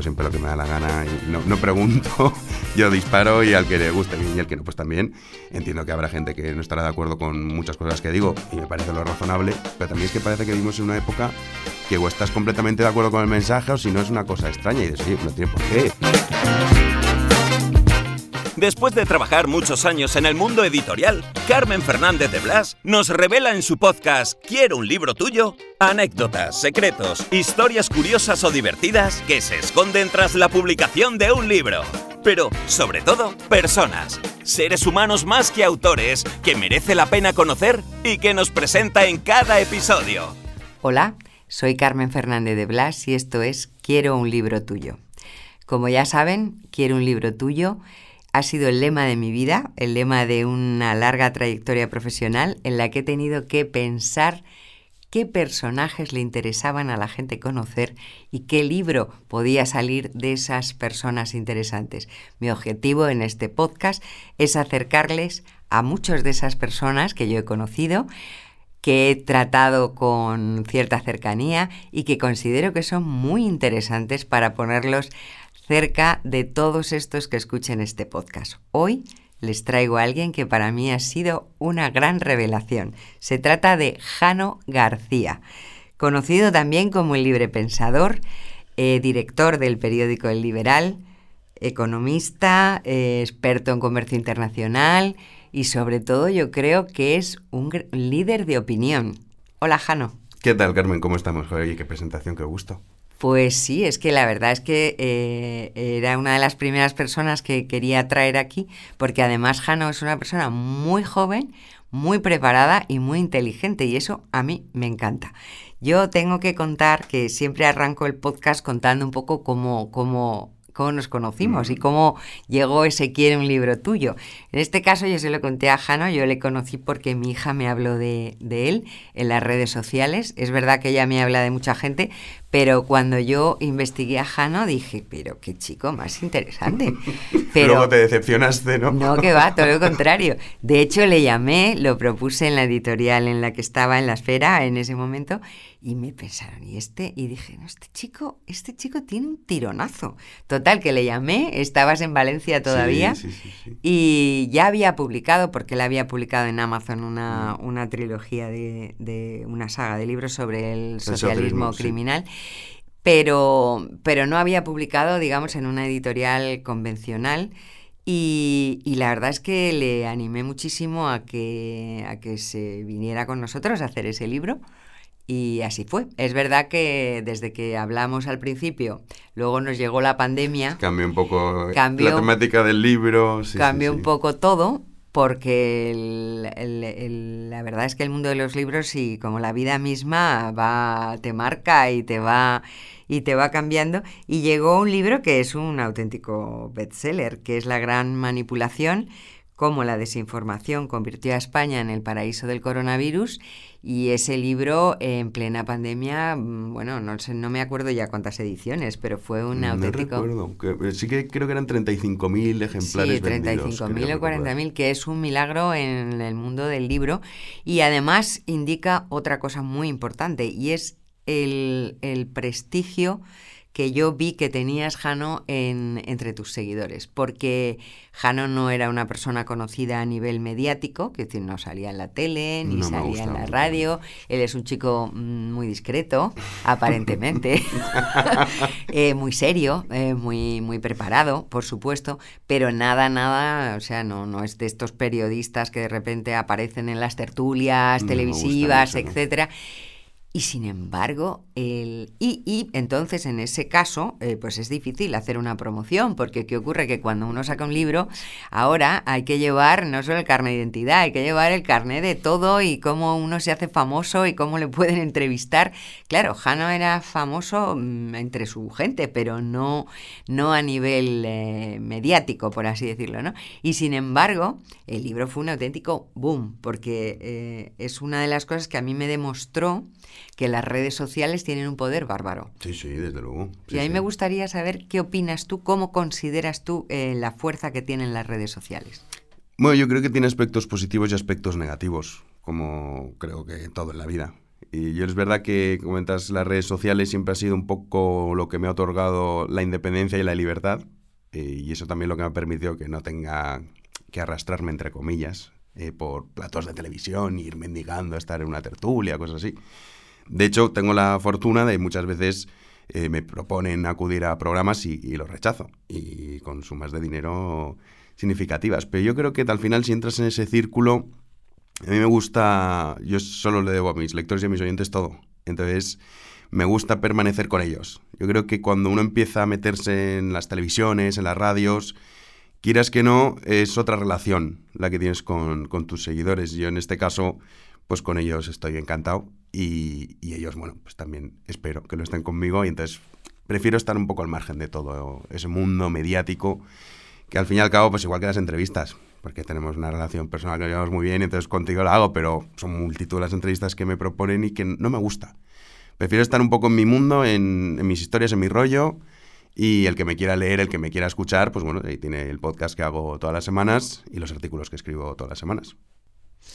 siempre lo que me da la gana y no, no pregunto, yo disparo y al que le guste bien y al que no, pues también. Entiendo que habrá gente que no estará de acuerdo con muchas cosas que digo y me parece lo razonable, pero también es que parece que vivimos en una época que o estás completamente de acuerdo con el mensaje o si no es una cosa extraña y dices, oye, no tiene por qué. Después de trabajar muchos años en el mundo editorial, Carmen Fernández de Blas nos revela en su podcast Quiero un libro tuyo anécdotas, secretos, historias curiosas o divertidas que se esconden tras la publicación de un libro. Pero, sobre todo, personas, seres humanos más que autores que merece la pena conocer y que nos presenta en cada episodio. Hola, soy Carmen Fernández de Blas y esto es Quiero un libro tuyo. Como ya saben, Quiero un libro tuyo ha sido el lema de mi vida, el lema de una larga trayectoria profesional en la que he tenido que pensar qué personajes le interesaban a la gente conocer y qué libro podía salir de esas personas interesantes. Mi objetivo en este podcast es acercarles a muchas de esas personas que yo he conocido, que he tratado con cierta cercanía y que considero que son muy interesantes para ponerlos cerca de todos estos que escuchen este podcast. Hoy les traigo a alguien que para mí ha sido una gran revelación. Se trata de Jano García, conocido también como el librepensador, eh, director del periódico El Liberal, economista, eh, experto en comercio internacional y sobre todo yo creo que es un líder de opinión. Hola Jano. ¿Qué tal Carmen? ¿Cómo estamos? Qué presentación, qué gusto. Pues sí, es que la verdad es que eh, era una de las primeras personas que quería traer aquí, porque además Jano es una persona muy joven, muy preparada y muy inteligente, y eso a mí me encanta. Yo tengo que contar que siempre arranco el podcast contando un poco cómo, cómo cómo nos conocimos y cómo llegó ese quiere un libro tuyo. En este caso yo se lo conté a Jano, yo le conocí porque mi hija me habló de, de, él en las redes sociales. Es verdad que ella me habla de mucha gente, pero cuando yo investigué a Jano dije, pero qué chico más interesante. Pero, Luego te decepcionaste, ¿no? No, que va, todo lo contrario. De hecho le llamé, lo propuse en la editorial en la que estaba en la esfera en ese momento y me pensaron, ¿y este? Y dije, no, este chico, este chico tiene un tironazo. Total, que le llamé, estabas en Valencia todavía Sí, sí, sí, sí. y ya había publicado, porque él había publicado en Amazon una, una trilogía de, de una saga de libros sobre el socialismo criminal. Pero, pero no había publicado, digamos, en una editorial convencional. Y, y, la verdad es que le animé muchísimo a que, a que se viniera con nosotros a hacer ese libro. Y así fue. Es verdad que desde que hablamos al principio, luego nos llegó la pandemia. Cambió un poco Cambió- la temática del libro. sí, sí, cambió sí. un poco todo porque la verdad es que el mundo de los libros y como la vida misma va te marca y te va y te va cambiando. Y llegó un libro que es un auténtico bestseller que es la gran manipulación cómo la desinformación convirtió a España en el paraíso del coronavirus y ese libro en plena pandemia, mm, bueno, no sé, no me acuerdo ya cuántas ediciones, pero fue un No auténtico recuerdo, eh, sí que creo que eran 35.000 ejemplares Sí, vendidos, 35.000 creo o recordar. 40.000, que es un milagro en el mundo del libro. Y además indica otra cosa muy importante, y es el, el prestigio que yo vi que tenías, Jano, en, entre tus seguidores. Porque Jano no era una persona conocida a nivel mediático, que es decir, no salía en la tele, ni No salía en la radio. Él es un chico mm, muy discreto, aparentemente. Eh, muy serio, eh, muy, muy preparado, por supuesto, pero nada, nada, o sea, no, no es de estos periodistas que de repente aparecen en las tertulias No televisivas, ¿no? Y sin embargo, el, y, y entonces en ese caso, eh, pues es difícil hacer una promoción, porque ¿qué ocurre? Que cuando uno saca un libro, ahora hay que llevar no solo el carnet de identidad, hay que llevar el carnet de todo y cómo uno se hace famoso y cómo le pueden entrevistar. Claro, Jano era famoso mm, entre su gente, pero no, no a nivel eh, mediático, por así decirlo, ¿no? Y sin embargo, el libro fue un auténtico boom, porque eh, es una de las cosas que a mí me demostró que las redes sociales tienen un poder bárbaro. Sí, sí, desde luego. y a mí me gustaría saber qué opinas tú, cómo consideras tú eh, la fuerza que tienen las redes sociales. Bueno, yo creo que tiene aspectos positivos y aspectos negativos, como creo que todo en la vida. Y yo es verdad que, comentas, las redes sociales siempre ha sido un poco lo que me ha otorgado la independencia y la libertad. Eh, y eso también lo que me ha permitido que no tenga que arrastrarme, entre comillas, eh, por platos de televisión, ir mendigando, estar en una tertulia, cosas así. De hecho, tengo la fortuna de muchas veces eh, me proponen acudir a programas y, y los rechazo. Y con sumas de dinero significativas. Pero yo creo que al final, si entras en ese círculo, a mí me gusta, yo solo le debo a mis lectores y a mis oyentes todo. Entonces, me gusta permanecer con ellos. Yo creo que cuando uno empieza a meterse en las televisiones, en las radios, quieras que no, es otra relación la que tienes con, tus seguidores. Yo en este caso, pues con ellos estoy encantado y, ellos, bueno, pues también espero que lo estén conmigo y entonces prefiero estar un poco al margen de todo ese mundo mediático que al fin y al cabo, pues igual que las entrevistas, porque tenemos una relación personal que llevamos muy bien, entonces contigo la hago, pero son multitud las entrevistas que me proponen y que no me gusta. Prefiero estar un poco en mi mundo, en, mis historias, en mi rollo, y el que me quiera leer, el que me quiera escuchar, pues bueno, ahí tiene el podcast que hago todas las semanas y los artículos que escribo todas las semanas.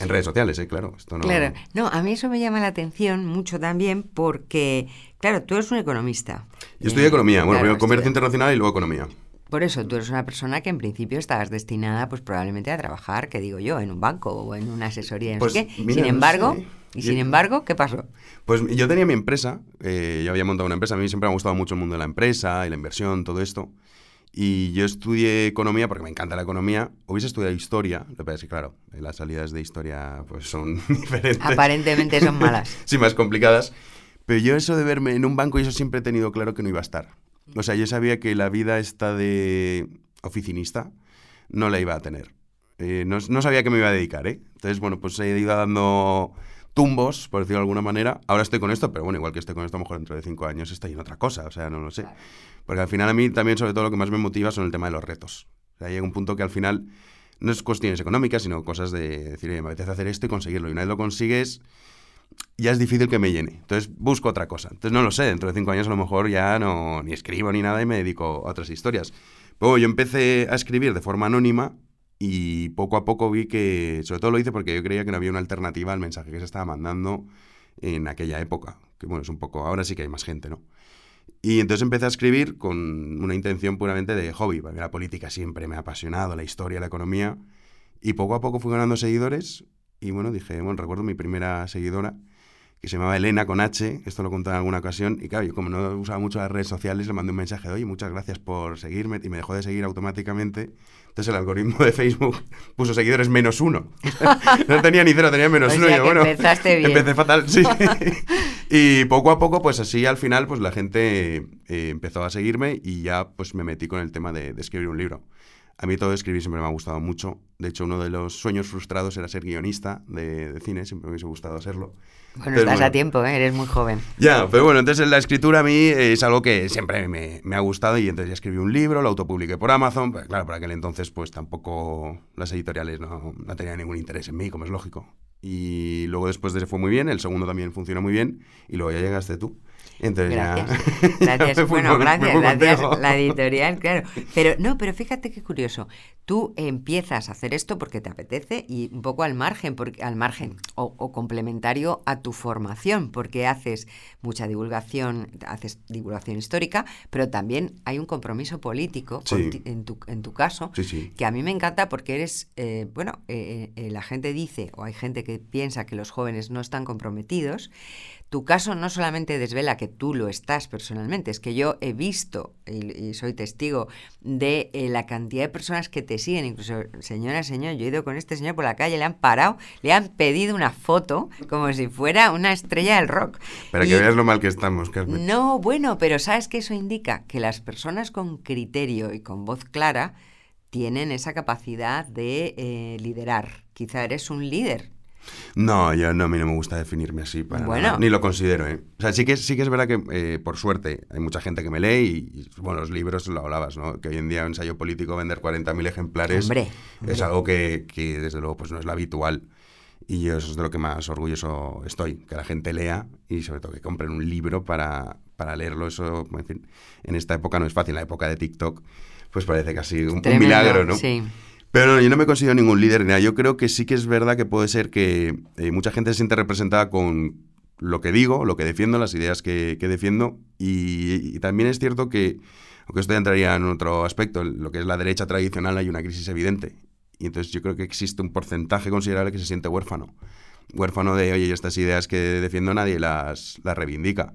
En redes sociales, ¿eh? Claro. Esto no... Claro. No, a mí eso me llama la atención mucho también porque, claro, tú eres un economista. Yo estudié economía, bueno, primero comercio internacional y luego economía. Por eso, tú eres una persona que en principio estabas destinada, pues probablemente a trabajar, que digo yo, en un banco o en una asesoría, no pues, sé qué. sin embargo, y sin embargo, ¿qué pasó? Pues yo tenía mi empresa, eh, yo había montado una empresa, a mí siempre me ha gustado mucho el mundo de la empresa y la inversión, todo esto. Y yo estudié economía porque me encanta la economía. Hubiese estudiado historia, lo que pasa es que, claro, las salidas de historia pues son diferentes. Aparentemente son malas. sí, más complicadas. Pero yo eso de verme en un banco, y eso siempre he tenido claro que no iba a estar. O sea, yo sabía que la vida esta de oficinista no la iba a tener. Eh, no, sabía que me iba a dedicar, ¿eh? Entonces, bueno, pues he ido dando tumbos, por decirlo de alguna manera. Ahora estoy con esto, pero bueno, igual que estoy con esto, a lo mejor dentro de cinco años estoy en otra cosa, o sea, no lo sé. Porque al final a mí también, sobre todo, lo que más me motiva son el tema de los retos. O llega un punto que al final no es cuestiones económicas, sino cosas de decir, me apetece hacer esto y conseguirlo. Y una vez lo consigues, ya es difícil que me llene. Entonces busco otra cosa. Entonces no lo sé, dentro de cinco años a lo mejor ya no ni escribo ni nada y me dedico a otras historias. Pero yo empecé a escribir de forma anónima y poco a poco vi que, sobre todo lo hice porque yo creía que no había una alternativa al mensaje que se estaba mandando en aquella época. Que bueno, es un poco, ahora sí que hay más gente, ¿no? Y entonces empecé a escribir con una intención puramente de hobby, porque la política siempre me ha apasionado, la historia, la economía. Y poco a poco fui ganando seguidores y bueno, dije, bueno, recuerdo mi primera seguidora, que se llamaba Elena con H, esto lo conté en alguna ocasión, y claro, yo como no usaba mucho las redes sociales, le mandé un mensaje de, oye, muchas gracias por seguirme, y me dejó de seguir automáticamente. Entonces el algoritmo de Facebook puso seguidores menos uno. no tenía ni cero, tenía menos uno. y bueno, empezaste bien. Empecé fatal, sí. y poco a poco, pues así al final, pues la gente eh, empezó a seguirme y ya pues me metí con el tema de escribir un libro. A mí todo escribir siempre me ha gustado mucho. De hecho, uno de los sueños frustrados era ser guionista de, cine, siempre me hubiese gustado serlo. Bueno, estás a tiempo, ¿eh? eres muy joven. Ya, pero bueno, entonces la escritura a mí es algo que siempre me, ha gustado y entonces ya escribí un libro, lo autopubliqué por Amazon. Pero claro, por aquel entonces pues tampoco las editoriales no, no tenían ningún interés en mí, como es lógico. Y luego después de ese fue muy bien, el segundo también funcionó muy bien y luego ya llegaste tú. Entonces gracias. Gracias. bueno, gracias, gracias. La editorial, claro. Pero no, pero fíjate qué curioso. Tú empiezas a hacer esto porque te apetece y un poco al margen, porque, al margen o, complementario a tu formación, porque haces mucha divulgación, haces divulgación histórica, pero también hay un compromiso político en, tu, en tu caso, que a mí me encanta porque eres, eh, bueno, eh, eh, la gente dice, o hay gente que piensa que los jóvenes no están comprometidos, tu caso no solamente desvela que tú lo estás personalmente, es que yo he visto y, soy testigo de eh, la cantidad de personas que te siguen, incluso señora, señor, yo he ido con este señor por la calle, le han parado, le han pedido una foto como si fuera una estrella del rock. Para que veas lo mal que estamos, Carmen. No, bueno, pero ¿sabes que eso indica? Que las personas con criterio y con voz clara tienen esa capacidad de eh, liderar. Quizá eres un líder, no, yo no, a mí no me gusta definirme así, para ni lo considero. ¿eh? O sea, sí que, sí que es verdad que, eh, por suerte, hay mucha gente que me lee y, bueno, los libros lo hablabas, ¿no? Que hoy en día un ensayo político vender 40.000 ejemplares es algo que, que, desde luego, pues no es lo habitual. Y yo eso es de lo que más orgulloso estoy, que la gente lea y sobre todo que compren un libro para, para leerlo. Eso, en, en esta época no es fácil, en la época de TikTok, pues parece casi un, un milagro, ¿no? Sí. Pero yo no me considero ningún líder. Yo creo que sí que es verdad que puede ser que eh, mucha gente se siente representada con, lo que digo, lo que defiendo, las ideas que, defiendo. Y, también es cierto que, aunque esto ya entraría en otro aspecto, lo que es la derecha tradicional hay una crisis evidente. Y entonces yo creo que existe un porcentaje considerable que se siente huérfano. Huérfano de, oye, estas ideas que defiendo nadie las, las reivindica.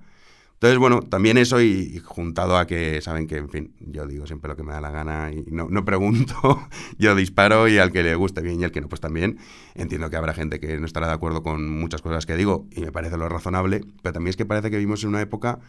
Entonces, bueno, también eso y, juntado a que saben que, en fin, yo digo siempre lo que me da la gana y no, no pregunto, yo disparo y al que le guste bien y al que no, pues también entiendo que habrá gente que no estará de acuerdo con muchas cosas que digo y me parece lo razonable, pero también es que parece que vivimos en una época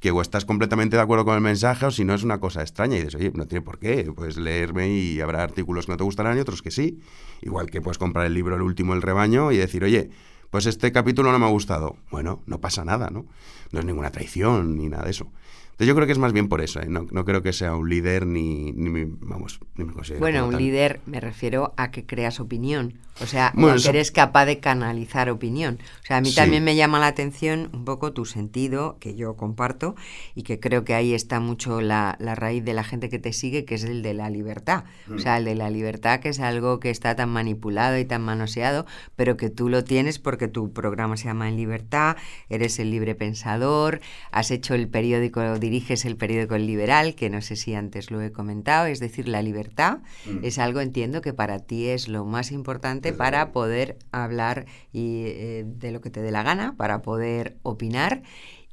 que o estás completamente de acuerdo con el mensaje o si no es una cosa extraña y dices, oye, no tiene por qué, puedes leerme y habrá artículos que no te gustarán y otros que sí. Igual que puedes comprar el libro El último, El rebaño y decir, oye, pues este capítulo no me ha gustado. Bueno, no pasa nada, ¿no? No es ninguna traición ni nada de eso. Entonces yo creo que es más bien por eso, ¿eh? no, creo que sea un líder ni, ni vamos, ni me considero. Bueno, un líder me refiero a que creas opinión, o sea, que eres capaz de canalizar opinión. O sea, a mí también me llama la atención un poco tu sentido, que yo comparto, y que creo que ahí está mucho la, raíz de la gente que te sigue, que es el de la libertad. O sea, el de la libertad, que es algo que está tan manipulado y tan manoseado, pero que tú lo tienes porque tu programa se llama En Libertad, eres el libre pensador, has hecho el periódico, diriges el periódico El Liberal, que no sé si antes lo he comentado, es decir, la libertad mm. es algo, entiendo, que para ti es lo más importante para poder hablar y, eh, de lo que te dé la gana, para poder opinar.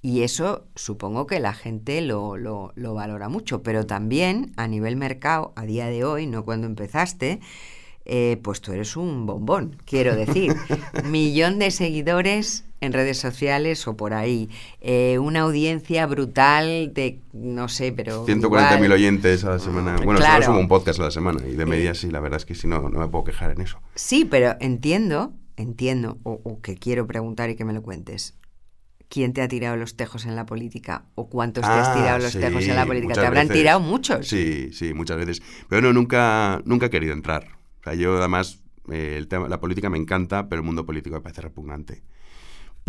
Y eso supongo que la gente lo, lo, lo, valora mucho, pero también a nivel mercado, a día de hoy, no cuando empezaste, eh, pues tú eres un bombón, quiero decir. Millón de seguidores en redes sociales o por ahí. Eh, una audiencia brutal de, no sé, pero... 140.000 oyentes a la semana. Bueno, solo subo un podcast a la semana y de media sí, la verdad es que si no, no me puedo quejar en eso. Sí, pero entiendo, entiendo, o, que quiero preguntar y que me lo cuentes. ¿Quién te ha tirado los tejos en la política? ¿O cuántos te has ah, tirado los tejos en la política? Te habrán tirado muchos. Sí, sí, muchas veces. Pero no, nunca, nunca he querido entrar. O sea, yo además, eh, el tema, la política me encanta, pero el mundo político me parece repugnante.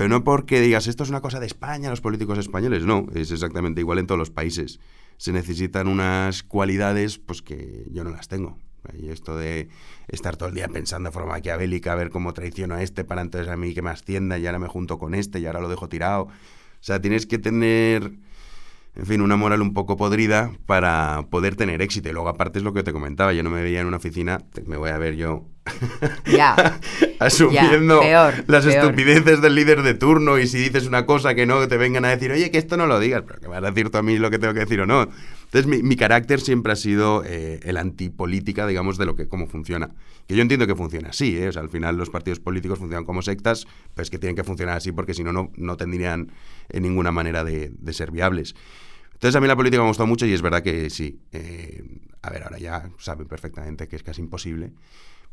Pero no porque digas, esto es una cosa de España, los políticos españoles, no, es exactamente igual en todos los países. Se necesitan unas cualidades pues que yo no las tengo. Y esto de estar todo el día pensando de forma maquiavélica, a ver cómo traiciono a este para entonces a mí que me ascienda y ahora me junto con este y ahora lo dejo tirado. O sea, tienes que tener en fin, una moral un poco podrida para poder tener éxito. Y luego, aparte, es lo que te comentaba, yo no me veía en una oficina, me voy a ver yo ya, asumiendo las estupideces del líder de turno y si dices una cosa que no, te vengan a decir, oye, que esto no lo digas, pero que vas a decir tú a mí lo que tengo que decir o no. Entonces, mi, carácter siempre ha sido eh, el antipolítica, digamos, de lo que cómo funciona. Que yo entiendo que funciona así, ¿eh? O sea, al final los partidos políticos funcionan como sectas, pues que tienen que funcionar así porque si no, no tendrían en ninguna manera de, ser viables. Entonces a mí la política me ha gustado mucho y es verdad que sí. Eh, a ver, ahora ya saben perfectamente que es casi imposible,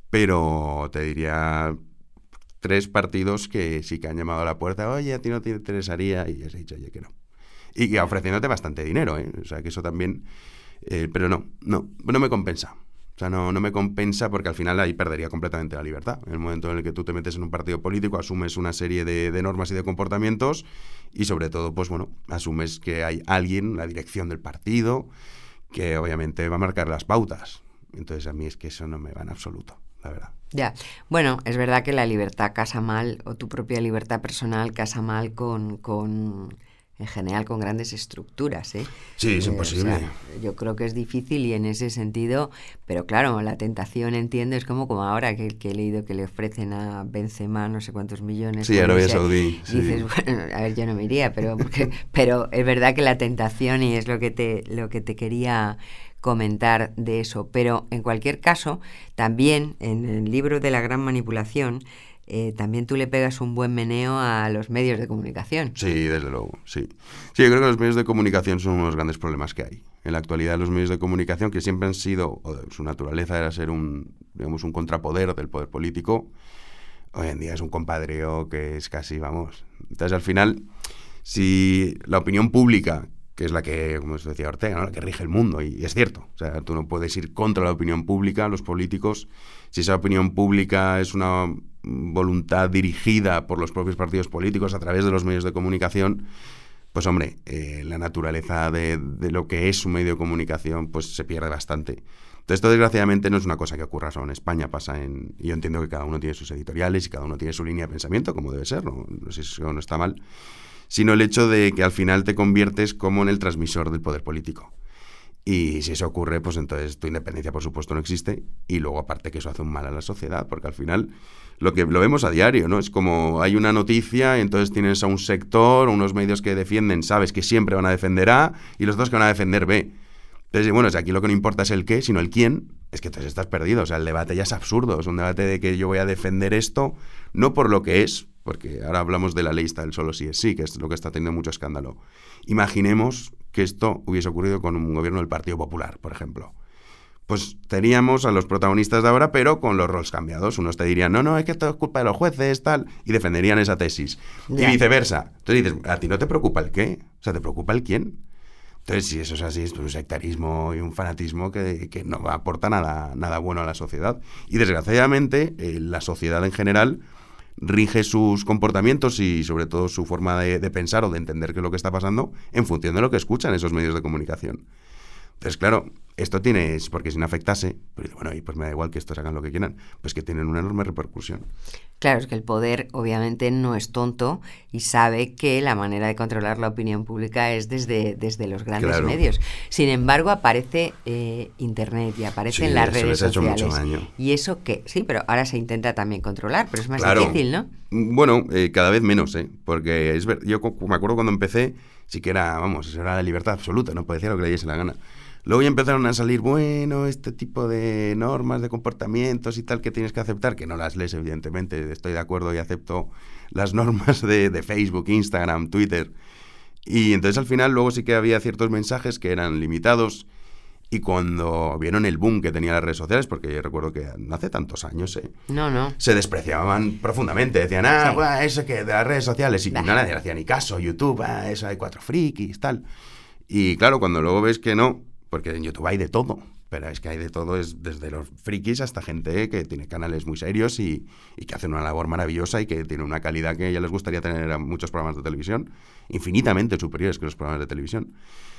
pero te diría tres partidos que sí que han llamado a la puerta, oye, a ti no te interesaría, y has dicho, oye, que no. Y, ofreciéndote bastante dinero, ¿eh? O sea, que eso también... Eh, pero no, no, no me compensa. O sea, no, no me compensa porque al final ahí perdería completamente la libertad. En el momento en el que tú te metes en un partido político, asumes una serie de, normas y de comportamientos y sobre todo, pues bueno, asumes que hay alguien, la dirección del partido, que obviamente va a marcar las pautas. Entonces a mí es que eso no me va en absoluto, la verdad. Ya, bueno, es verdad que la libertad casa mal, o tu propia libertad personal casa mal con, con en general con grandes estructuras. ¿eh? Sí, es eh, imposible. yo creo que es difícil y en ese sentido, pero claro, la tentación, entiendo, es como, como ahora que, he leído que le ofrecen a Benzema no sé cuántos millones. Sí, Arabia Saudí. Dices, bueno, a ver, yo no me iría, pero, pero es verdad que la tentación y es lo que te, lo que te quería comentar de eso. Pero en cualquier caso, también en el libro de la gran manipulación, eh, también tú le pegas un buen meneo a los medios de comunicación. Sí, desde luego, sí. Sí, yo creo que los medios de comunicación son uno de los grandes problemas que hay. En la actualidad los medios de comunicación, que siempre han sido, o su naturaleza era ser un, digamos, un contrapoder del poder político, hoy en día es un compadreo que es casi, vamos. Entonces al final, si la opinión pública, que es la que, como decía Ortega, la que rige el mundo, y, es cierto, o sea, tú no puedes ir contra la opinión pública, los políticos, si esa opinión pública es una voluntad dirigida por los propios partidos políticos a través de los medios de comunicación, pues hombre, eh, la naturaleza de, lo que es un medio de comunicación pues se pierde bastante. Entonces, esto desgraciadamente no es una cosa que ocurra solo en España, pasa en... Yo entiendo que cada uno tiene sus editoriales y cada uno tiene su línea de pensamiento, como debe ser, no sé si eso no está mal, sino el hecho de que al final te conviertes como en el transmisor del poder político. Y si eso ocurre, pues entonces tu independencia, por supuesto, no existe. Y luego, aparte, que eso hace un mal a la sociedad, porque al final lo que lo vemos a diario, ¿no? Es como hay una noticia, y entonces tienes a un sector, unos medios que defienden, sabes que siempre van a defender A, y los dos que van a defender B. Entonces, bueno, aquí lo que no importa es el qué, sino el quién. Es que entonces estás perdido. O sea, el debate ya es absurdo. Es un debate de que yo voy a defender esto, no por lo que es, porque ahora hablamos de la ley está el solo sí es sí, que es lo que está teniendo mucho escándalo. Imaginemos que esto hubiese ocurrido con un gobierno del Partido Popular, por ejemplo. Pues teníamos a los protagonistas de ahora, pero con los roles cambiados. Unos te dirían, no, no, es que esto es culpa de los jueces, tal, y defenderían esa tesis. Yeah. Y viceversa. Entonces dices, ¿a ti no te preocupa el qué? O sea, ¿te preocupa el quién? Entonces, si eso es así, es un sectarismo y un fanatismo que, que no aporta nada, nada bueno a la sociedad. Y desgraciadamente, eh, la sociedad en general rige sus comportamientos y sobre todo su forma de, de, pensar o de entender qué es lo que está pasando en función de lo que escuchan esos medios de comunicación. Entonces, claro, esto tiene, porque si no afectase, pues bueno, y pues me da igual que estos hagan lo que quieran, pues que tienen una enorme repercusión. Claro, es que el poder obviamente no es tonto y sabe que la manera de controlar la opinión pública es desde, desde los grandes claro. medios. Sin embargo, aparece eh, Internet y aparecen sí, las eso redes les ha hecho sociales. mucho daño. Y eso que, sí, pero ahora se intenta también controlar, pero es más Claro. difícil, ¿no? Bueno, eh, cada vez menos, ¿eh? Porque es ver, yo me acuerdo cuando empecé, sí que era, vamos, era la libertad absoluta, no podía decir lo que le diese la gana. Luego ya empezaron a salir, bueno, este tipo de normas, de comportamientos y tal que tienes que aceptar, que no las lees, evidentemente, estoy de acuerdo y acepto las normas de, de Facebook, Instagram, Twitter. Y entonces al final luego sí que había ciertos mensajes que eran limitados y cuando vieron el boom que tenían las redes sociales, porque yo recuerdo que no hace tantos años, ¿eh? No, no. se despreciaban profundamente. Decían, ah, Sí. eso que de las redes sociales. Y Bah. no nadie le hacía ni caso. YouTube, ah, eso hay cuatro frikis, tal. Y claro, cuando luego ves que no, porque en YouTube hay de todo. Pero es que hay de todo, es desde los frikis hasta gente que tiene canales muy serios y, y que hacen una labor maravillosa y que tiene una calidad que ya les gustaría tener a muchos programas de televisión, infinitamente superiores que los programas de televisión.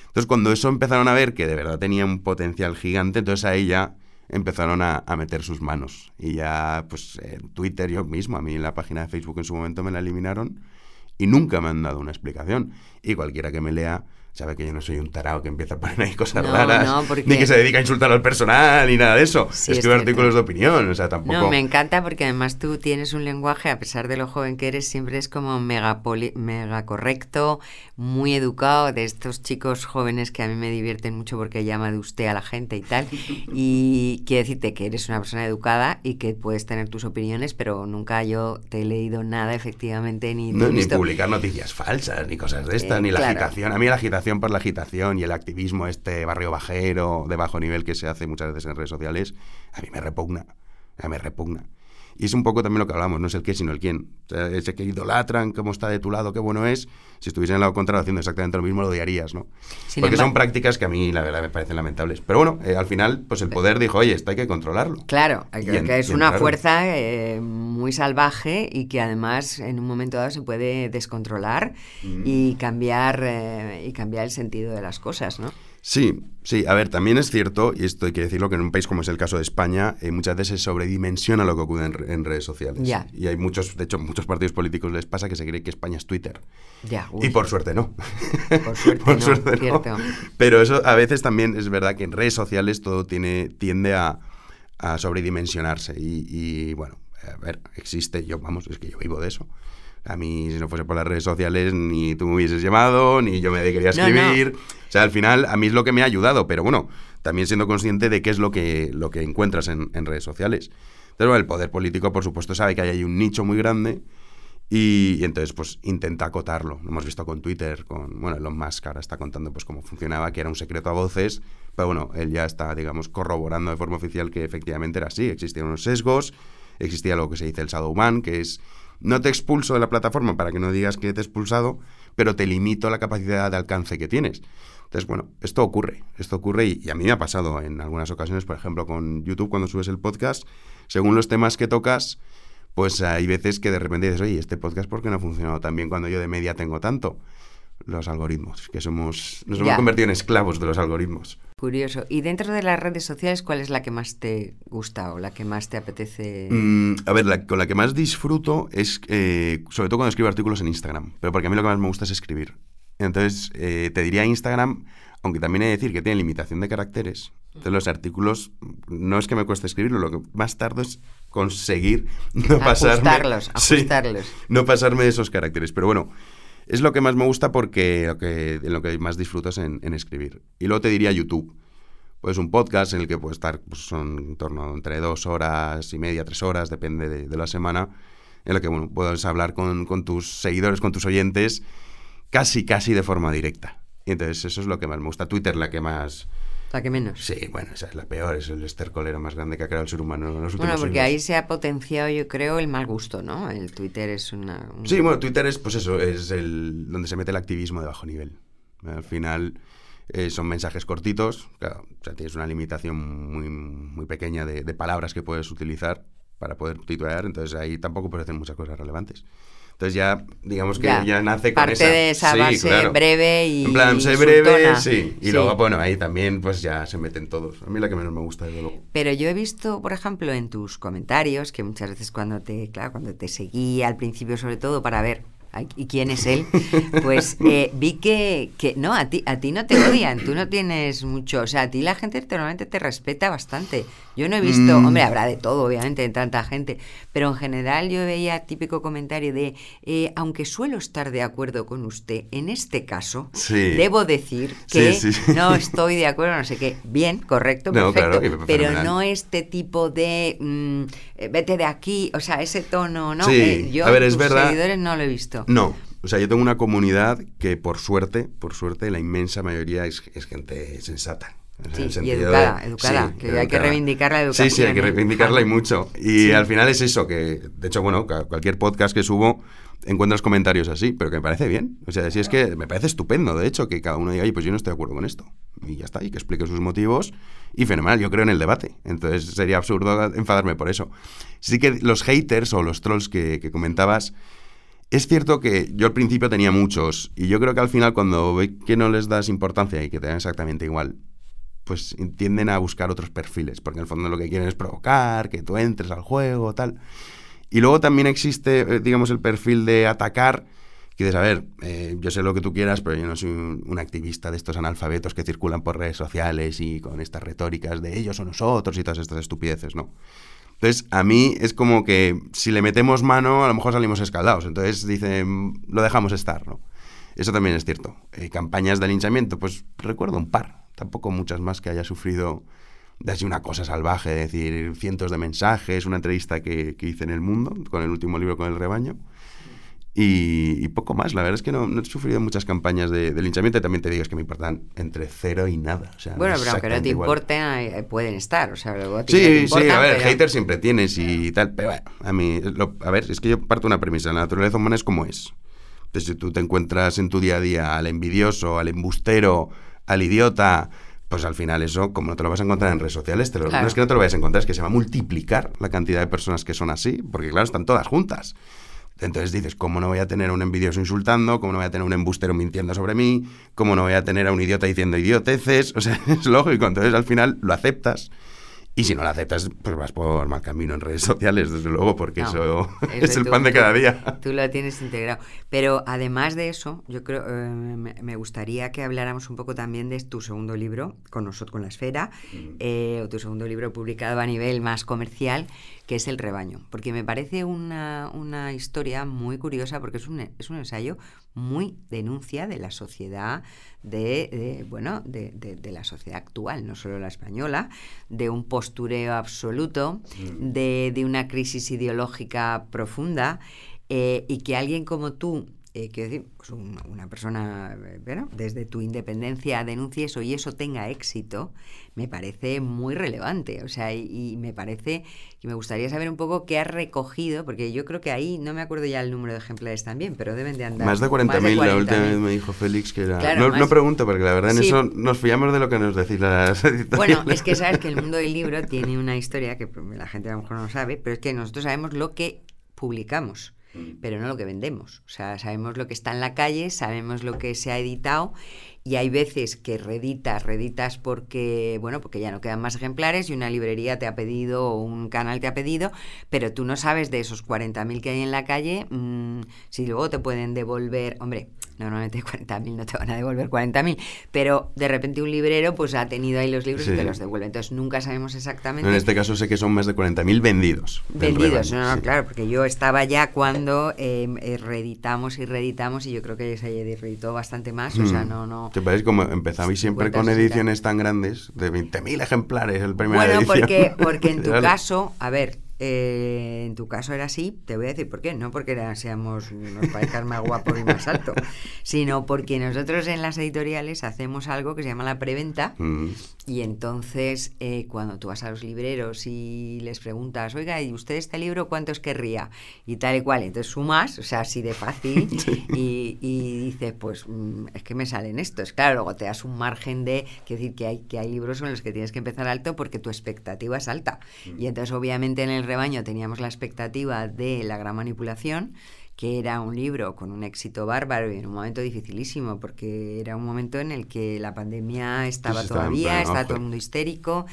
Entonces, cuando eso empezaron a ver que de verdad tenía un potencial gigante, entonces ahí ya empezaron a, a meter sus manos. Y ya, pues, en Twitter yo mismo, a mí en la página de Facebook en su momento me la eliminaron y nunca me han dado una explicación. Y cualquiera que me lea sabe que yo no soy un tarao que empieza a poner ahí cosas No, raras, no, porque- ni que se dedica a insultar al personal, ni nada de eso. Sí, Escribo es artículos de opinión, o sea, tampoco... No, me encanta porque además tú tienes un lenguaje, a pesar de lo joven que eres, siempre es como mega, poli- mega correcto, muy educado, de estos chicos jóvenes que a mí me divierten mucho porque llama de usted a la gente y tal. Y quiero decirte que eres una persona educada y que puedes tener tus opiniones, pero nunca yo te he leído nada efectivamente ni No, ni publicar noticias falsas, ni cosas de estas, Eh, ni la claro. agitación. A mí la agitación por la agitación y el activismo este barrio bajero, de bajo nivel que se hace muchas veces en redes sociales, a mí me repugna, a mí me repugna. Y es un poco también lo que hablamos, no es el qué, sino el quién. O sea, ese que idolatran, cómo está de tu lado, qué bueno es. Si estuviese en el lado contrario haciendo exactamente lo mismo, lo odiarías, ¿no? Sin Porque son prácticas que a mí, la verdad, me parecen lamentables. Pero bueno, eh, al final, pues el poder dijo, oye, esto hay que controlarlo. Claro, Y que, en- que es una fuerza eh, muy salvaje y que además en un momento dado se puede descontrolar Mm. y cambiar eh, y cambiar el sentido de las cosas, ¿no? Sí, sí. A ver, también es cierto, y esto hay que decirlo, que en un país como es el caso de España, eh, muchas veces se sobredimensiona lo que ocurre en, re- en redes sociales. Ya. Y hay muchos, de hecho, muchos partidos políticos les pasa que se cree que España es Twitter. Ya, Y por suerte no. Por suerte no, cierto. Pero eso a veces también es verdad que en redes sociales todo tiene, tiende a, a sobredimensionarse. Y, y, bueno, a ver, existe, yo, vamos, es que yo vivo de eso. A mí, si no fuese por las redes sociales, ni tú me hubieses llamado, ni yo me dedicaría a No, no. escribir. O sea, al final, a mí es lo que me ha ayudado, pero bueno, también siendo consciente de qué es lo que, lo que encuentras en, en redes sociales. Bueno, el poder político, por supuesto, sabe que hay ahí un nicho muy grande y, y entonces, pues, intenta acotarlo. Lo hemos visto con Twitter, con, bueno, Elon Musk ahora está contando, pues, cómo funcionaba, que era un secreto a voces, pero bueno, él ya está, digamos, corroborando de forma oficial que efectivamente era así. Existían unos sesgos, existía lo que se dice el shadow ban, que es, no te expulso de la plataforma para que no digas que te he expulsado, pero te limito la capacidad de alcance que tienes. Entonces, bueno, esto ocurre, esto ocurre y, y a mí me ha pasado en algunas ocasiones, por ejemplo, con YouTube, cuando subes el podcast, según los temas que tocas, pues hay veces que de repente dices, oye, este podcast ¿por qué no ha funcionado tan bien cuando yo de media tengo tanto? los algoritmos, que somos, nos hemos convertido en esclavos de los algoritmos. Curioso. ¿Y dentro de las redes sociales cuál es la que más te gusta o la que más te apetece? Mm, a ver, la, con la que más disfruto es, eh, sobre todo cuando escribo artículos en Instagram, pero porque a mí lo que más me gusta es escribir. Entonces, eh, te diría Instagram, aunque también he de decir que tiene limitación de caracteres. Entonces, los artículos, no es que me cueste escribirlo, lo que más tardo es conseguir no pasarme... Ajustarlos, ajustarlos. no pasarme de esos caracteres. Pero bueno, es lo que más me gusta porque lo que, en lo que más disfruto es en, escribir. Y luego te diría YouTube. Pues un podcast en el que puedo estar, pues son en torno entre dos horas y media, tres horas, depende de, la semana, en el que bueno, puedes hablar con, con tus seguidores, con tus oyentes, casi, casi de forma directa. Y entonces eso es lo que más me gusta. Twitter la que más la que menos. Sí, bueno, esa es la peor, es el estercolero más grande que ha creado el ser humano en los últimos Bueno, porque ahí se ha potenciado, yo creo, el mal gusto, ¿no? El Twitter es una... Sí, bueno, Twitter es, pues eso, es el donde se mete el activismo de bajo nivel. Al final eh, son mensajes cortitos, claro, o sea, tienes una limitación muy, muy pequeña de, de palabras que puedes utilizar para poder titular, entonces ahí tampoco puedes hacer muchas cosas relevantes. Entonces ya, digamos que ya, nace con Parte de esa base breve y En plan, sé breve, sí. Y luego, bueno, ahí también pues ya se meten todos. A mí la que menos me gusta, desde luego. Pero yo he visto, por ejemplo, en tus comentarios, que muchas veces cuando te, claro, cuando te seguí al principio sobre todo para ver ¿Y quién es él? Pues eh, vi que, que, no, a ti, a ti no te odian, tú no tienes mucho, o sea, a ti la gente normalmente te respeta bastante. Yo no he visto, mm. hombre, habrá de todo, obviamente, de tanta gente, pero en general yo veía típico comentario de, eh, aunque suelo estar de acuerdo con usted, en este caso, debo decir que no estoy de acuerdo, no sé qué. Bien, correcto, perfecto, pero no este tipo de, mm, eh, vete de aquí, o sea, ese tono, ¿no? yo, a ver, es verdad. seguidores no lo he visto. No, o sea, yo tengo una comunidad que por suerte, por suerte, la inmensa mayoría es, gente sensata. Sí, y educada, educada, que hay que reivindicar la educación. Sí, sí, hay que ¿eh? reivindicarla y mucho. Y al final es eso, que de hecho, bueno, cualquier podcast que subo encuentras comentarios así, pero que me parece bien. O sea, si es que me parece estupendo, de hecho, que cada uno diga, pues yo no estoy de acuerdo con esto. Y ya está, y que explique sus motivos. Y fenomenal, yo creo en el debate. Entonces sería absurdo enfadarme por eso. Sí que los haters o los trolls que, que comentabas es cierto que yo al principio tenía muchos y yo creo que al final cuando ve que no les das importancia y que te dan exactamente igual, pues tienden a buscar otros perfiles, porque en el fondo lo que quieren es provocar, que tú entres al juego, tal. Y luego también existe, eh, digamos, el perfil de atacar, que dices, a ver, eh, yo sé lo que tú quieras, pero yo no soy un, activista de estos analfabetos que circulan por redes sociales y con estas retóricas de ellos o nosotros y todas estas estupideces, ¿no? Entonces, a mí es como que si le metemos mano, a lo mejor salimos escaldados. Entonces dicen, lo dejamos estar, ¿no? Eso también es cierto. Eh, campañas de linchamiento, pues recuerdo un par, tampoco muchas más que haya sufrido de una cosa salvaje, decir, cientos de mensajes, una entrevista que hice en El Mundo con el último libro con el rebaño. Y, poco más. La verdad es que no, he sufrido muchas campañas de, linchamiento y también te digo es que me importan entre cero y nada. bueno, pero aunque no te importen, pueden estar. O sea, sí, sí, a ver, hater siempre tienes y tal. Pero bueno, a mí, a ver, es que yo parto de una premisa. La naturaleza humana es como es. Entonces, si tú te encuentras en tu día a día al envidioso, al embustero, al idiota, pues al final eso, como no te lo vas a encontrar en redes sociales, te lo, no es que no te lo vayas a encontrar, es que se va a multiplicar la cantidad de personas que son así, porque claro, están todas juntas. Entonces dices, ¿cómo no voy a tener a un envidioso insultando? ¿Cómo no voy a tener un embustero mintiendo sobre mí? ¿Cómo no voy a tener a un idiota diciendo idioteces? O sea, es lógico. Entonces al final lo aceptas. Y si no lo aceptas, pues vas por mal camino en redes sociales, desde luego, porque eso, es el pan de cada día. Tú lo tienes integrado. Pero además de eso, yo creo, eh, me gustaría que habláramos un poco también de tu segundo libro, con nosotros, con la esfera, mm. eh, o tu segundo libro publicado a nivel más comercial, que es El rebaño, porque me parece una, una historia muy curiosa, porque es un, es un ensayo muy denuncia de la sociedad, de, bueno, de, de, la sociedad actual, no solo la española, de un postureo absoluto, mm. de, de, una crisis ideológica profunda, eh, y que alguien como tú eh, quiero decir, pues una persona, eh, bueno, desde tu independencia denuncie eso y eso tenga éxito, me parece muy relevante. O sea, y, me parece que me gustaría saber un poco qué has recogido, porque yo creo que ahí, no me acuerdo ya el número de ejemplares también, pero deben de andar. Más de 40.000, la última vez me dijo Félix que era. no, pregunto, porque la verdad en eso nos fiamos de lo que nos decís las Bueno, es que sabes que el mundo del libro tiene una historia que la gente a lo mejor no sabe, pero es que nosotros sabemos lo que publicamos. Pero no lo que vendemos. O sea, sabemos lo que está en la calle, sabemos lo que se ha editado y hay veces que reeditas, reeditas porque, bueno, porque ya no quedan más ejemplares y una librería te ha pedido o un canal te ha pedido, pero tú no sabes de esos 40.000 que hay en la calle mmm, si luego te pueden devolver, hombre, normalmente 40.000 no te van a devolver 40.000, pero de repente un librero pues ha tenido ahí los libros sí. y te los devuelve, entonces nunca sabemos exactamente. En este caso sé que son más de 40.000 vendidos. Vendidos, no, no, sí. claro, porque yo estaba ya cuando eh, reeditamos y reeditamos y yo creo que se reeditó bastante más, mm. o sea, no, no ¿Te parece como empezabais siempre con ediciones tan grandes, de 20.000 ejemplares el primer Bueno, edición? porque, porque en tu caso, a ver, eh, en tu caso era así, te voy a decir por qué, no porque era, seamos, nos parezca más guapo y más alto, sino porque nosotros en las editoriales hacemos algo que se llama la preventa. Mm. y entonces eh, cuando tú vas a los libreros y les preguntas, oiga, ¿y usted este libro cuántos querría? Y tal y cual, entonces sumas, o sea, así de fácil. Y, y, dices, pues mm, es que me salen estos, claro, luego te das un margen de, que decir que hay, que hay libros con los que tienes que empezar alto porque tu expectativa es alta. Y entonces obviamente en el rebaño teníamos la expectativa de la gran manipulación, que era un libro con un éxito bárbaro y en un momento dificilísimo, porque era un momento en el que la pandemia estaba todavía, estaba todo el mundo histérico.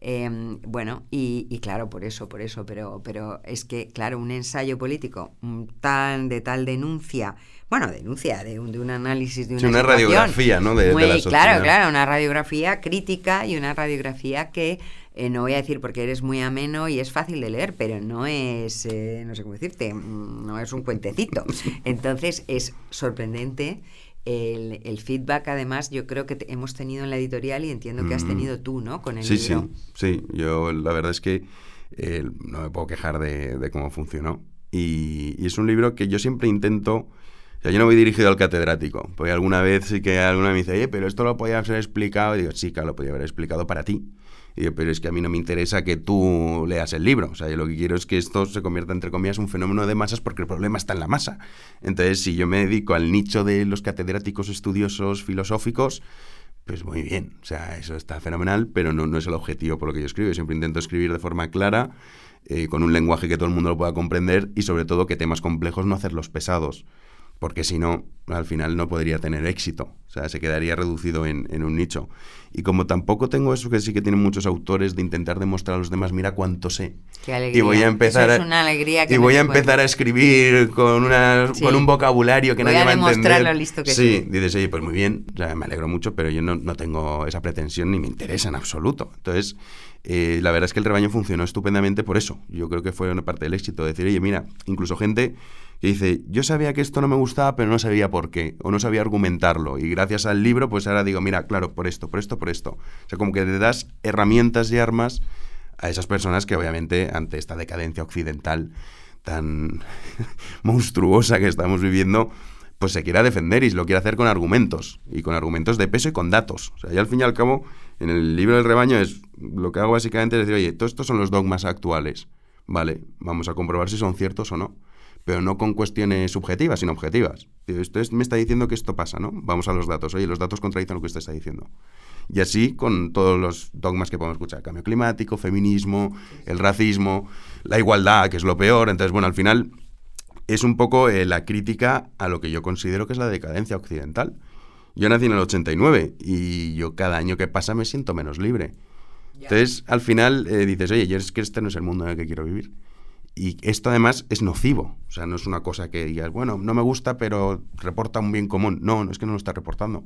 eh, bueno, y, y claro, por eso, por eso, pero, pero es que, claro, un ensayo político mm, tan de tal denuncia, bueno, denuncia de un, de un análisis de una, Sí, una situación radiografía, ¿no? de, de muy la claro, claro, una radiografía crítica y una radiografía que eh, no voy a decir porque eres muy ameno y es fácil de leer, pero no es, eh, no sé cómo decirte, mm, no es un cuentecito. Entonces es sorprendente el, el feedback, además, yo creo que te- hemos tenido en la editorial y entiendo que has Mm. tenido tú, ¿no? Con el Sí, libro. sí, sí. Yo la verdad es que eh, no me puedo quejar de, de cómo funcionó. Y, y es un libro que yo siempre intento... O sea, yo no voy dirigido al catedrático, porque alguna vez sí que alguna me dice, oye, pero esto lo podía haber explicado. Y digo, sí, claro, lo podía haber explicado para ti. Pero es que a mí no me interesa que tú leas el libro. O sea, yo lo que quiero es que esto se convierta, entre comillas, un fenómeno de masas porque el problema está en la masa. Entonces, si yo me dedico al nicho de los catedráticos estudiosos filosóficos, pues muy bien, o sea, eso está fenomenal, pero no, no es el objetivo por lo que yo escribo. Yo siempre intento escribir de forma clara, eh, con un lenguaje que todo el mundo lo pueda comprender y sobre todo que temas complejos no hacerlos pesados, porque si no, al final no podría tener éxito, o sea, se quedaría reducido en, en un nicho. Y como tampoco tengo eso que sí que tienen muchos autores de intentar demostrar a los demás, mira cuánto sé. Qué alegría. Y voy a empezar Eso es una alegría que y voy a puede- empezar a escribir con, una, Sí. con un vocabulario que Voy nadie a va a entender. demostrar lo listo que sí, soy. dices, oye, pues muy bien, o sea, me alegro mucho, pero yo no, no tengo esa pretensión ni me interesa en absoluto. Entonces, eh, la verdad es que el rebaño funcionó estupendamente por eso. Yo creo que fue una parte del éxito. Decir, oye, mira, incluso gente que dice, yo sabía que esto no me gustaba, pero no sabía por qué, o no sabía argumentarlo. Y gracias al libro, pues ahora digo, mira, claro, por esto, por esto, por esto. O sea, como que te das herramientas y armas a esas personas que obviamente ante esta decadencia occidental tan monstruosa que estamos viviendo, pues se quiera defender y lo quiere hacer con argumentos, y con argumentos de peso y con datos. O sea, y al fin y al cabo, en el libro del rebaño es lo que hago básicamente es decir, oye, todos estos son los dogmas actuales. Vale, vamos a comprobar si son ciertos o no. Pero no con cuestiones subjetivas, sino objetivas. Es- me está diciendo que esto pasa, ¿no? Vamos a los datos. Oye, los datos contradicen lo que usted está diciendo. Y así con todos los dogmas que podemos escuchar. Cambio climático, feminismo, el racismo, la igualdad, que es lo peor. Entonces, bueno, al final es un poco eh, la crítica a lo que yo considero que es la decadencia occidental. Yo nací en el 89 y yo cada año que pasa me siento menos libre. Entonces, al final eh, dices, oye, yo es que este no es el mundo en el que quiero vivir. Y esto además es nocivo. O sea, no es una cosa que digas, bueno, no me gusta, pero reporta un bien común. No, no es que no lo está reportando.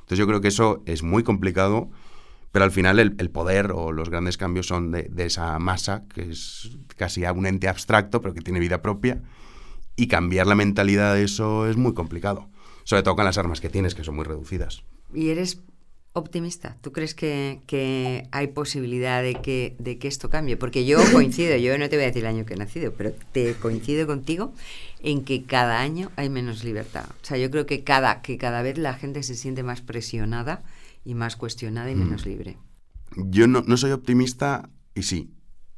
Entonces yo creo que eso es muy complicado, pero al final el, el poder o los grandes cambios son de, de esa masa, que es casi un ente abstracto, pero que tiene vida propia. Y cambiar la mentalidad de eso es muy complicado. Sobre todo con las armas que tienes, que son muy reducidas. ¿Y eres optimista? ¿Tú crees que, que hay posibilidad de que, de que esto cambie? Porque yo coincido, yo no te voy a decir el año que he nacido, pero te coincido contigo en que cada año hay menos libertad. O sea, yo creo que cada, que cada vez la gente se siente más presionada y más cuestionada y Mm. menos libre. Yo no, no soy optimista y sí.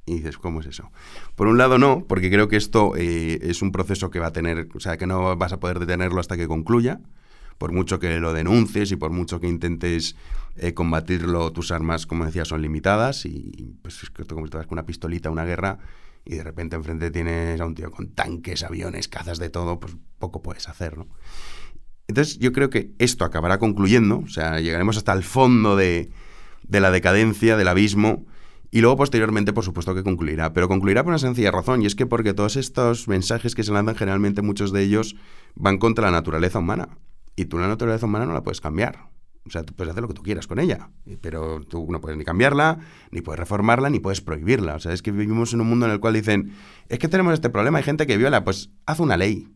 Y dices, ¿cómo es eso? Por un lado no, porque creo que esto eh, es un proceso que va a tener, o sea, que no vas a poder detenerlo hasta que concluya. Por mucho que lo denuncies y por mucho que intentes eh, combatirlo, tus armas, como decía, son limitadas y pues es que te con una pistolita una guerra y de repente enfrente tienes a un tío con tanques, aviones, cazas de todo, pues poco puedes hacer, ¿no? Entonces yo creo que esto acabará concluyendo, o sea, llegaremos hasta el fondo de, de la decadencia, del abismo, y luego posteriormente, por supuesto, que concluirá. Pero concluirá por una sencilla razón, y es que porque todos estos mensajes que se lanzan, generalmente muchos de ellos van contra la naturaleza humana. Y tú la naturaleza humana no la puedes cambiar. O sea, tú puedes hacer lo que tú quieras con ella, pero tú no puedes ni cambiarla, ni puedes reformarla, ni puedes prohibirla. O sea, es que vivimos en un mundo en el cual dicen, es que tenemos este problema, hay gente que viola, pues haz una ley.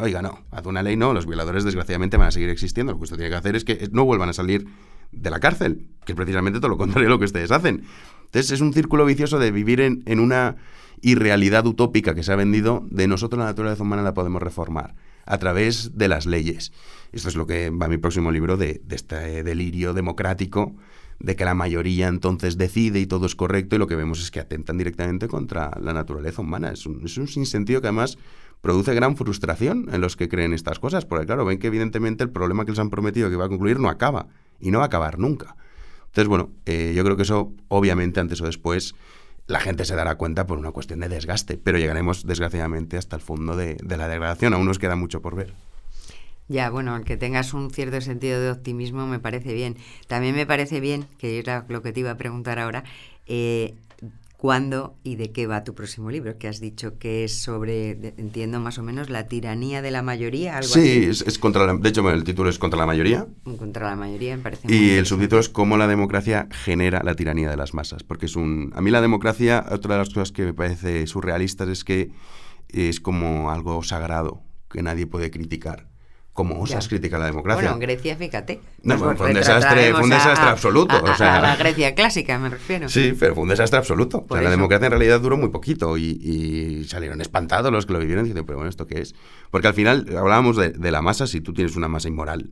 Oiga, no, haz una ley, no, los violadores desgraciadamente van a seguir existiendo. Lo que usted tiene que hacer es que no vuelvan a salir de la cárcel, que es precisamente todo lo contrario de lo que ustedes hacen. Entonces es un círculo vicioso de vivir en, en una irrealidad utópica que se ha vendido de nosotros la naturaleza humana la podemos reformar a través de las leyes. Esto es lo que va mi próximo libro de, este delirio democrático de que la mayoría entonces decide y todo es correcto y lo que vemos es que atentan directamente contra la naturaleza humana. Es un, es un sinsentido que además produce gran frustración en los que creen estas cosas, porque claro, ven que evidentemente el problema que les han prometido que va a concluir no acaba y no va a acabar nunca. Entonces, bueno, eh, yo creo que eso obviamente antes o después la gente se dará cuenta por una cuestión de desgaste, pero llegaremos desgraciadamente hasta el fondo de, la degradación, aún nos queda mucho por ver. Ya, bueno, que tengas un cierto sentido de optimismo me parece bien. También me parece bien, que era lo que te iba a preguntar ahora, eh, ¿cuándo y de qué va tu próximo libro? Que has dicho que es sobre, entiendo más o menos, la tiranía de la mayoría. ¿algo sí, Es, contra la, de hecho el título es Contra la mayoría. Contra la mayoría, me parece. Y el subtítulo es Cómo la democracia genera la tiranía de las masas. Porque es un... A mí la democracia, otra de las cosas que me parece surrealistas es que es como algo sagrado que nadie puede criticar como osas criticar la democracia. Bueno, en Grecia, fíjate. No, fue, un desastre, fue un desastre absoluto. A, o sea, a, la Grecia clásica, me refiero. Sí, pero fue un desastre absoluto. O sea, la democracia en realidad duró muy poquito y, y, salieron espantados los que lo vivieron diciendo, pero bueno, ¿esto qué es? Porque al final hablábamos de, de la masa, si tú tienes una masa inmoral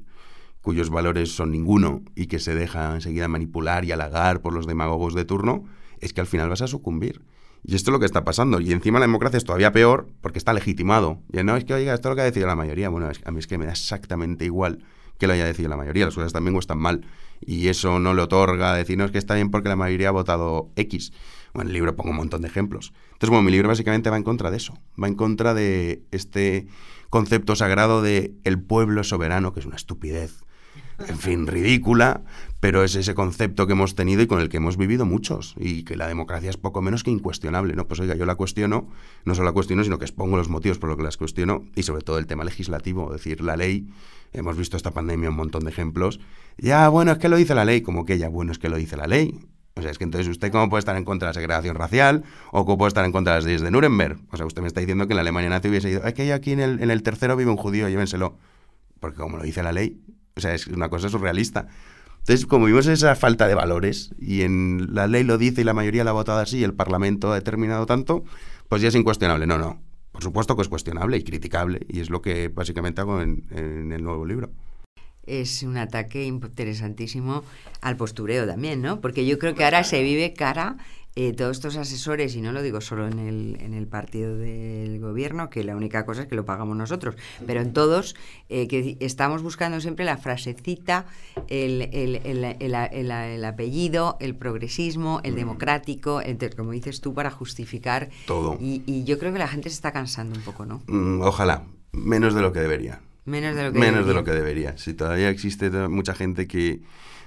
cuyos valores son ninguno y que se deja enseguida manipular y halagar por los demagogos de turno, es que al final vas a sucumbir. Y esto es lo que está pasando. Y encima la democracia es todavía peor porque está legitimado. Y no es que, oiga, esto es lo que ha decidido la mayoría. Bueno, a mí es que me da exactamente igual que lo haya decidido la mayoría. Las cosas también están mal. Y eso no le otorga decir, no, es que está bien porque la mayoría ha votado X. Bueno, en el libro pongo un montón de ejemplos. Entonces, bueno, mi libro básicamente va en contra de eso. Va en contra de este concepto sagrado de el pueblo soberano, que es una estupidez en fin, ridícula, pero es ese concepto que hemos tenido y con el que hemos vivido muchos, y que la democracia es poco menos que incuestionable, ¿no? Pues oiga, yo la cuestiono, no solo la cuestiono, sino que expongo los motivos por los que las cuestiono, y sobre todo el tema legislativo, es decir, la ley, hemos visto esta pandemia un montón de ejemplos, ya, bueno, es que lo dice la ley, como que ya, bueno, es que lo dice la ley, o sea, es que entonces usted cómo puede estar en contra de la segregación racial o cómo puede estar en contra de las leyes de Nuremberg. O sea, usted me está diciendo que en la Alemania nazi hubiese ido, es que aquí en el, en el tercero vive un judío, llévenselo. Porque como lo dice la ley, o sea, es una cosa surrealista. Entonces, como vimos esa falta de valores, y en la ley lo dice y la mayoría la ha votado así y el Parlamento ha determinado tanto, pues ya es incuestionable. No, no. Por supuesto que es cuestionable y criticable, y es lo que básicamente hago en, en el nuevo libro es un ataque interesantísimo al postureo también, ¿no? Porque yo creo que ahora se vive cara eh, todos estos asesores, y no lo digo solo en el, en el partido del gobierno, que la única cosa es que lo pagamos nosotros, pero en todos, eh, que estamos buscando siempre la frasecita, el, el, el, el apellido, el progresismo, el democrático, como dices tú, para justificar. Todo. Y, y, yo creo que la gente se está cansando un poco, ¿no? Mm, ojalá, menos de lo que debería. Menos de lo que Menos debería. de lo que debería. Si todavía existe mucha gente que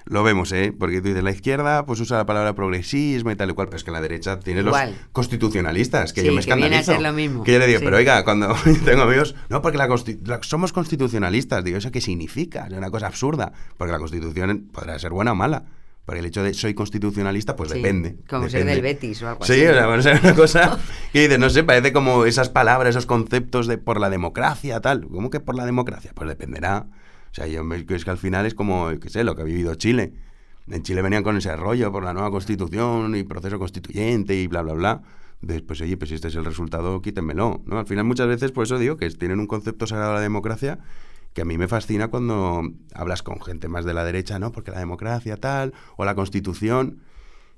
lo vemos, ¿eh? Porque tú dices, la izquierda pues usa la palabra progresismo y tal y cual, pero es que la derecha tiene los constitucionalistas, que Sí, yo me que viene a escandalizo. ser lo mismo. Que yo le digo, Sí. pero oiga, cuando tengo amigos, no, porque la la- somos constitucionalistas, digo, ¿eso qué significa? Es una cosa absurda, porque la constitución podrá ser buena o mala. Porque el hecho de soy constitucionalista, pues Sí, depende. como ser depende. del Betis o algo Sí, así. o sea, bueno, es una cosa que dices, no sé, parece como esas palabras, esos conceptos de por la democracia, tal. ¿Cómo que por la democracia? Pues dependerá. O sea, yo es que al final es como, qué sé, lo que ha vivido Chile. En Chile venían con ese rollo por la nueva constitución y proceso constituyente y bla, bla, bla. Después, oye, pues si este es el resultado, quítenmelo. ¿no? Al final muchas veces, por eso digo que tienen un concepto sagrado de la democracia que a mí me fascina cuando hablas con gente más de la derecha, ¿no? Porque la democracia tal, o la constitución.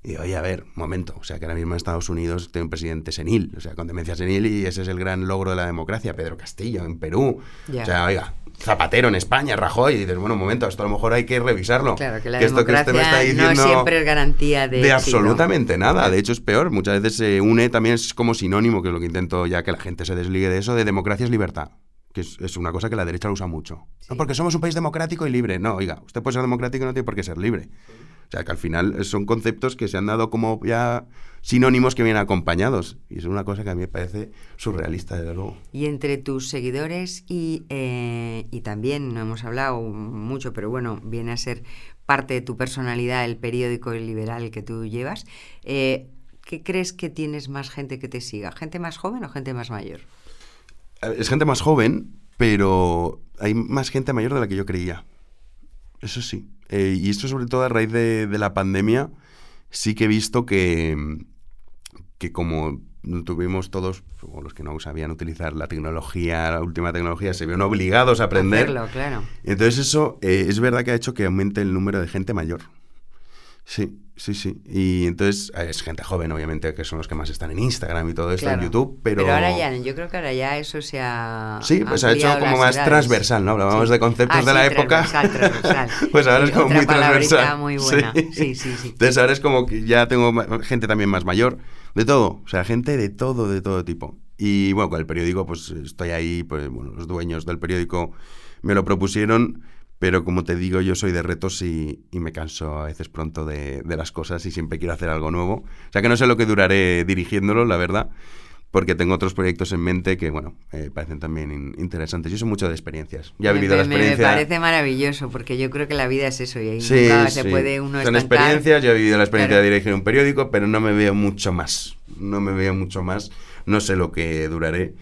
Y oye, a ver, momento, o sea, que ahora mismo en Estados Unidos tiene un presidente senil, o sea, con demencia senil, y ese es el gran logro de la democracia, Pedro Castillo en Perú. O sea, oiga, Zapatero en España, Rajoy, y dices, bueno, un momento, esto a lo mejor hay que revisarlo. Claro, que la democracia no siempre es garantía de... De absolutamente nada, de hecho es peor, muchas veces se une también, es como sinónimo, que es lo que intento ya que la gente se desligue de eso, de democracia es libertad que es, una cosa que la derecha lo usa mucho. No, porque somos un país democrático y libre. No, oiga, usted puede ser democrático y no tiene por qué ser libre. O sea, que al final son conceptos que se han dado como ya sinónimos que vienen acompañados. Y es una cosa que a mí me parece surrealista, desde luego. Y entre tus seguidores y, eh, y también, no hemos hablado mucho, pero bueno, viene a ser parte de tu personalidad el periódico liberal que tú llevas, eh, ¿qué crees que tienes más gente que te siga? ¿Gente más joven o gente más mayor? Es gente más joven, pero hay más gente mayor de la que yo creía. Eso sí. Eh, y esto sobre todo a raíz de, la pandemia, sí que he visto que, que como tuvimos todos, o los que no sabían utilizar la tecnología, la última tecnología, se vieron obligados a aprender. claro. Entonces eso eh, es verdad que ha hecho que aumente el número de gente mayor. Sí, sí, sí. Y entonces eh, es gente joven, obviamente, que son los que más están en Instagram y todo esto, en YouTube, pero... Pero ahora ya, yo creo que ahora ya eso se ha... Sí, pues se ha hecho como más transversal, ¿no? Hablábamos de conceptos ah, de la época. Transversal, pues ahora es como muy transversal. muy buena. Sí. sí, sí, Entonces ahora es como que ya tengo gente también más mayor, de todo, o sea, gente de todo, de todo tipo. Y bueno, con el periódico, pues estoy ahí, pues bueno, los dueños del periódico me lo propusieron pero como te digo, yo soy de retos y, me canso a veces pronto de, las cosas y siempre quiero hacer algo nuevo. O sea que no sé lo que duraré dirigiéndolo, la verdad, porque tengo otros proyectos en mente que, bueno, eh, parecen también interesantes. Yo soy mucho de experiencias. Ya he vivido la experiencia. Me parece maravilloso, porque yo creo que la vida es eso y ahí nunca se puede uno Son experiencias, yo he vivido la experiencia de dirigir un periódico, pero no me veo mucho más. No me veo mucho más. No sé lo que duraré.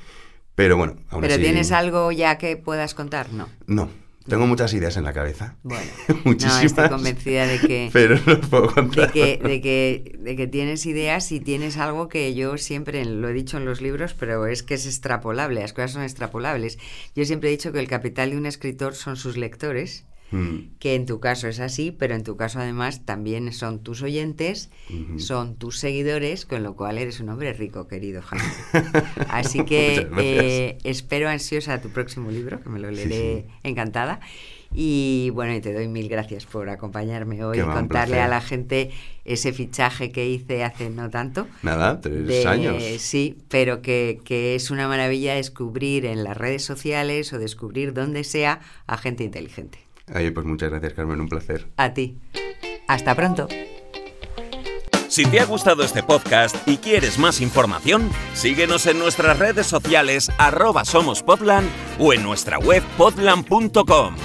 Pero bueno, aún ¿Pero tienes algo ya que puedas contar? No. No, tengo muchas ideas en la cabeza. Bueno, Muchísimas. estoy convencida de que, pero no puedo contar. De que, de, que, de que tienes ideas y tienes algo que yo siempre lo he dicho en los libros, pero es que es extrapolable, las cosas son extrapolables. Yo siempre he dicho que el capital de un escritor son sus lectores Mm. que en tu caso es así, pero en tu caso además también son tus oyentes, son tus seguidores, con lo cual eres un hombre rico, querido Jaime. Así que eh, espero ansiosa tu próximo libro, que me lo leeré encantada. Y bueno, y te doy mil gracias por acompañarme hoy y contarle a la gente ese fichaje que hice hace no tanto. Nada, tres años. Sí, pero que, que, es una maravilla descubrir en las redes sociales o descubrir donde sea a gente inteligente. Ay, pues muchas gracias, Carmen, un placer. A ti. Hasta pronto. Si te ha gustado este podcast y quieres más información, síguenos en nuestras redes sociales arroba somospodland o en nuestra web podland.com.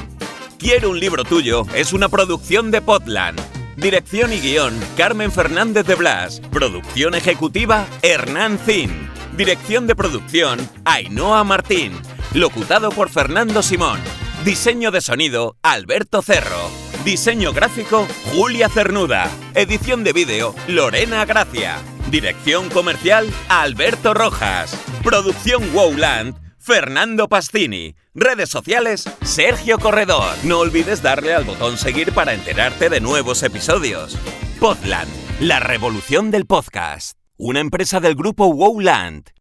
Quiero un libro tuyo es una producción de Podland. Dirección y guion, Carmen Fernández de Blas. Producción ejecutiva, Hernán Zin. Dirección de producción, Ainhoa Martín. Locutado por Fernando Simón. Diseño de sonido, Alberto Cerro. Diseño gráfico, Julia Cernuda. Edición de vídeo, Lorena Gracia. Dirección comercial, Alberto Rojas. Producción Wowland, Fernando Pastini. Redes sociales, Sergio Corredor. No olvides darle al botón seguir para enterarte de nuevos episodios. Podland, la revolución del podcast. Una empresa del grupo Wowland.